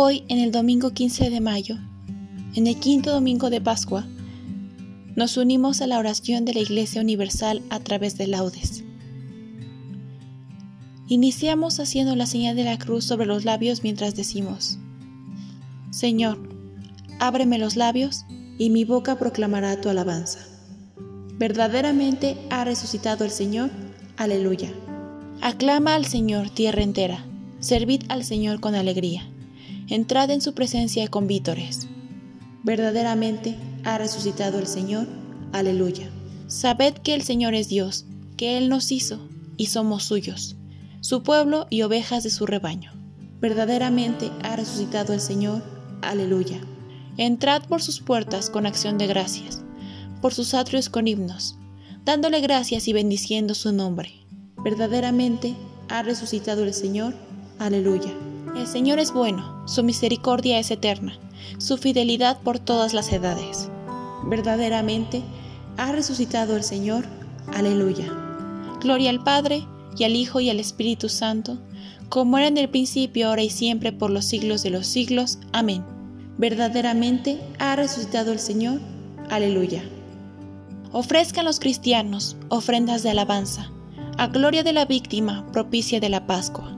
Hoy, en el domingo 15 de mayo, en el quinto domingo de Pascua, nos unimos a la oración de la Iglesia Universal a través de laudes. Iniciamos haciendo la señal de la cruz sobre los labios mientras decimos, Señor, ábreme los labios y mi boca proclamará tu alabanza. Verdaderamente ha resucitado el Señor, aleluya. Aclama al Señor tierra entera, servid al Señor con alegría entrad en su presencia con vítores. Verdaderamente ha resucitado el Señor, aleluya. Sabed que el Señor es Dios, que Él nos hizo y somos suyos, su pueblo y ovejas de su rebaño. Verdaderamente ha resucitado el Señor, aleluya. Entrad por sus puertas con acción de gracias, por sus atrios con himnos, dándole gracias y bendiciendo su nombre. Verdaderamente ha resucitado el Señor, aleluya. El Señor es bueno, su misericordia es eterna, su fidelidad por todas las edades. Verdaderamente ha resucitado el Señor, aleluya. Gloria al Padre, y al Hijo, y al Espíritu Santo, como era en el principio, ahora y siempre, por los siglos de los siglos. Amén. Verdaderamente ha resucitado el Señor, aleluya. Ofrezcan los cristianos ofrendas de alabanza, a gloria de la víctima propicia de la Pascua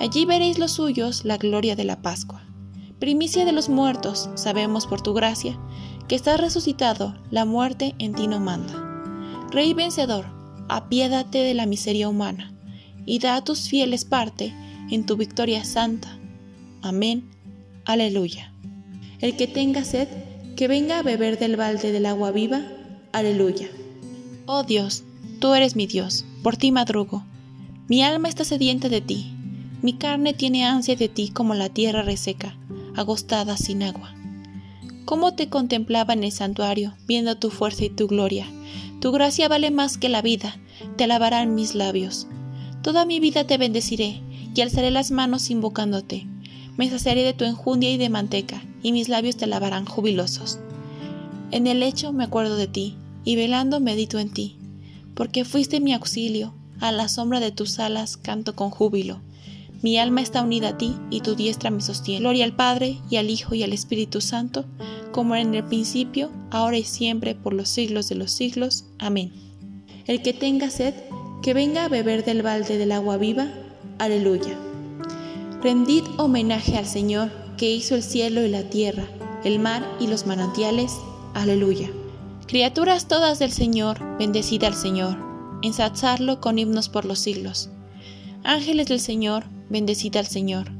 Allí veréis los suyos la gloria de la Pascua. Primicia de los muertos, sabemos por tu gracia, que estás resucitado, la muerte en ti no manda. Rey vencedor, apiédate de la miseria humana, y da a tus fieles parte en tu victoria santa. Amén. Aleluya. El que tenga sed, que venga a beber del balde del agua viva. Aleluya. Oh Dios, tú eres mi Dios, por ti madrugo. Mi alma está sedienta de ti mi carne tiene ansia de ti como la tierra reseca, agostada sin agua. ¿Cómo te contemplaba en el santuario, viendo tu fuerza y tu gloria? Tu gracia vale más que la vida, te alabarán mis labios. Toda mi vida te bendeciré y alzaré las manos invocándote. Me saciaré de tu enjundia y de manteca, y mis labios te alabarán jubilosos. En el lecho me acuerdo de ti, y velando medito en ti, porque fuiste mi auxilio, a la sombra de tus alas canto con júbilo. Mi alma está unida a ti y tu diestra me sostiene. Gloria al Padre y al Hijo y al Espíritu Santo, como en el principio, ahora y siempre, por los siglos de los siglos. Amén. El que tenga sed, que venga a beber del balde del agua viva. Aleluya. Rendid homenaje al Señor, que hizo el cielo y la tierra, el mar y los manantiales. Aleluya. Criaturas todas del Señor, bendecid al Señor, ensalzarlo con himnos por los siglos. Ángeles del Señor, bendecid al Señor.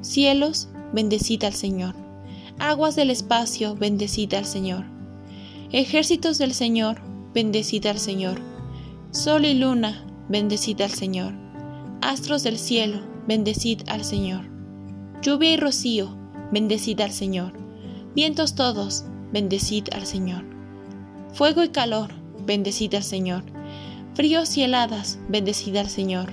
Cielos, bendecid al Señor. Aguas del espacio, bendecid al Señor. Ejércitos del Señor, bendecid al Señor. Sol y luna, bendecid al Señor. Astros del cielo, bendecid al Señor. Lluvia y rocío, bendecid al Señor. Vientos todos, bendecid al Señor. Fuego y calor, bendecid al Señor. Fríos y heladas, bendecid al Señor.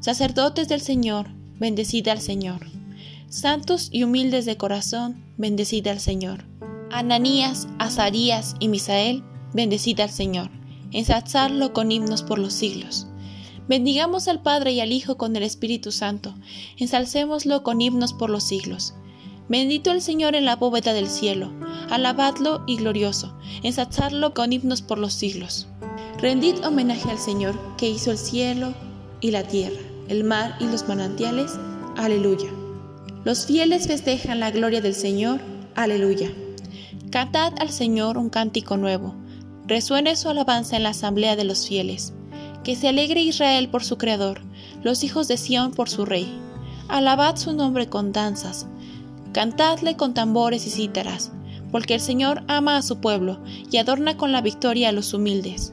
Sacerdotes del Señor, bendecid al Señor. Santos y humildes de corazón, bendecid al Señor. Ananías, Azarías y Misael, bendecid al Señor. Ensalzadlo con himnos por los siglos. Bendigamos al Padre y al Hijo con el Espíritu Santo. Ensalcémoslo con himnos por los siglos. Bendito el Señor en la bóveda del cielo, alabadlo y glorioso, ensalzadlo con himnos por los siglos. Rendid homenaje al Señor que hizo el cielo y la tierra, el mar y los manantiales. Aleluya. Los fieles festejan la gloria del Señor. Aleluya. Cantad al Señor un cántico nuevo. Resuene su alabanza en la asamblea de los fieles. Que se alegre Israel por su Creador, los hijos de Sión por su Rey. Alabad su nombre con danzas Cantadle con tambores y cítaras, porque el Señor ama a su pueblo y adorna con la victoria a los humildes.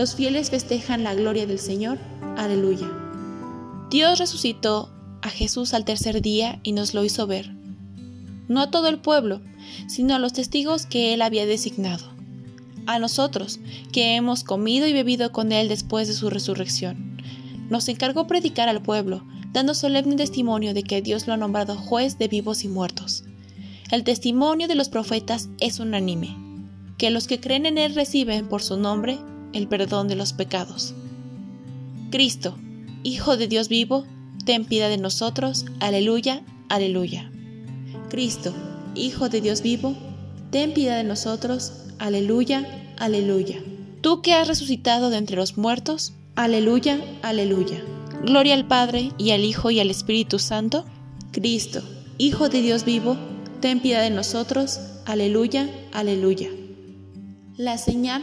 Los fieles festejan la gloria del Señor. Aleluya. Dios resucitó a Jesús al tercer día y nos lo hizo ver. No a todo el pueblo, sino a los testigos que Él había designado. A nosotros, que hemos comido y bebido con Él después de su resurrección. Nos encargó predicar al pueblo dando solemne testimonio de que Dios lo ha nombrado juez de vivos y muertos. El testimonio de los profetas es unánime, que los que creen en Él reciben por su nombre el perdón de los pecados. Cristo, Hijo de Dios vivo, ten piedad de nosotros. Aleluya, aleluya. Cristo, Hijo de Dios vivo, ten piedad de nosotros. Aleluya, aleluya. Tú que has resucitado de entre los muertos. Aleluya, aleluya. Gloria al Padre y al Hijo y al Espíritu Santo. Cristo, Hijo de Dios vivo, ten piedad de nosotros. Aleluya, aleluya. La señal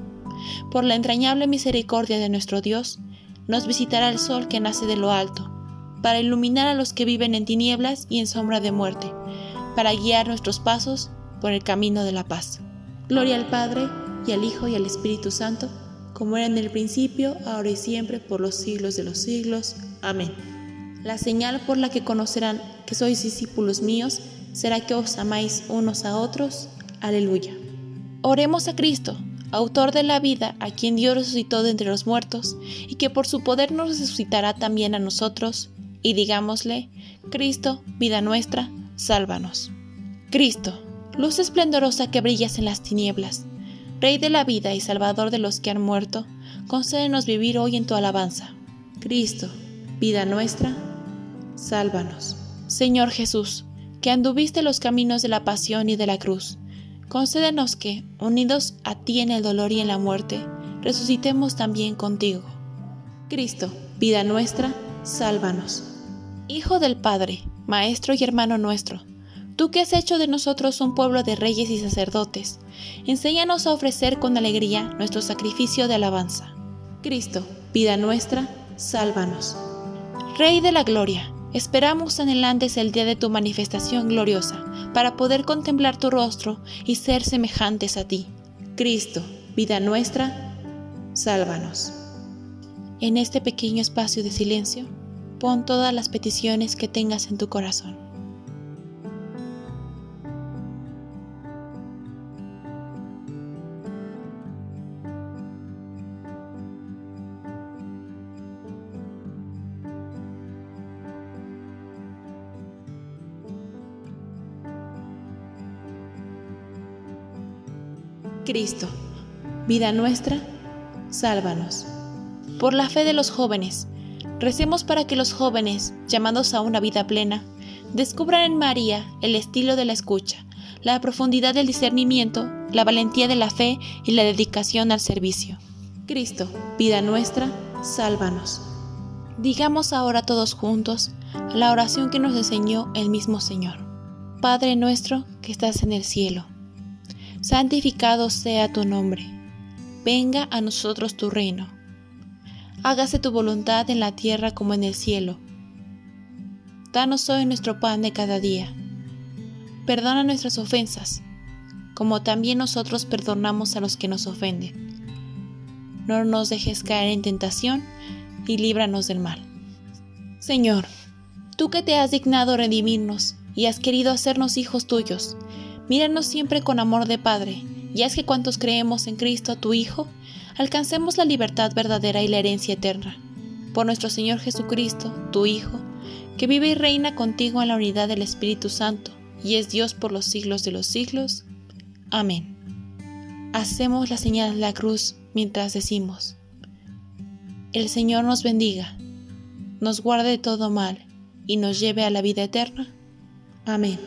Por la entrañable misericordia de nuestro Dios, nos visitará el sol que nace de lo alto, para iluminar a los que viven en tinieblas y en sombra de muerte, para guiar nuestros pasos por el camino de la paz. Gloria al Padre, y al Hijo y al Espíritu Santo, como era en el principio, ahora y siempre, por los siglos de los siglos. Amén. La señal por la que conocerán que sois discípulos míos será que os amáis unos a otros. Aleluya. Oremos a Cristo, autor de la vida, a quien Dios resucitó de entre los muertos, y que por su poder nos resucitará también a nosotros, y digámosle, Cristo, vida nuestra, sálvanos. Cristo, luz esplendorosa que brillas en las tinieblas, Rey de la vida y Salvador de los que han muerto, concédenos vivir hoy en tu alabanza. Cristo, vida nuestra, sálvanos. Señor Jesús, que anduviste los caminos de la pasión y de la cruz, concédenos que, unidos a ti en el dolor y en la muerte, resucitemos también contigo. Cristo, vida nuestra, sálvanos. Hijo del Padre, Maestro y hermano nuestro, Tú que has hecho de nosotros un pueblo de reyes y sacerdotes, enséñanos a ofrecer con alegría nuestro sacrificio de alabanza. Cristo, vida nuestra, sálvanos. Rey de la Gloria, esperamos anhelantes el día de tu manifestación gloriosa, para poder contemplar tu rostro y ser semejantes a ti. Cristo, vida nuestra, sálvanos. En este pequeño espacio de silencio, pon todas las peticiones que tengas en tu corazón. Cristo, vida nuestra, sálvanos. Por la fe de los jóvenes, recemos para que los jóvenes, llamados a una vida plena, descubran en María el estilo de la escucha, la profundidad del discernimiento, la valentía de la fe y la dedicación al servicio. Cristo, vida nuestra, sálvanos. Digamos ahora todos juntos la oración que nos enseñó el mismo Señor. Padre nuestro que estás en el cielo santificado sea tu nombre. Venga a nosotros tu reino. Hágase tu voluntad en la tierra como en el cielo. Danos hoy nuestro pan de cada día. Perdona nuestras ofensas, como también nosotros perdonamos a los que nos ofenden. No nos dejes caer en tentación y líbranos del mal. Señor, tú que te has dignado redimirnos y has querido hacernos hijos tuyos, Míranos siempre con amor de Padre, y haz que cuantos creemos en Cristo, tu Hijo, alcancemos la libertad verdadera y la herencia eterna. Por nuestro Señor Jesucristo, tu Hijo, que vive y reina contigo en la unidad del Espíritu Santo, y es Dios por los siglos de los siglos. Amén. Hacemos la señal de la cruz mientras decimos, El Señor nos bendiga, nos guarde de todo mal, y nos lleve a la vida eterna. Amén.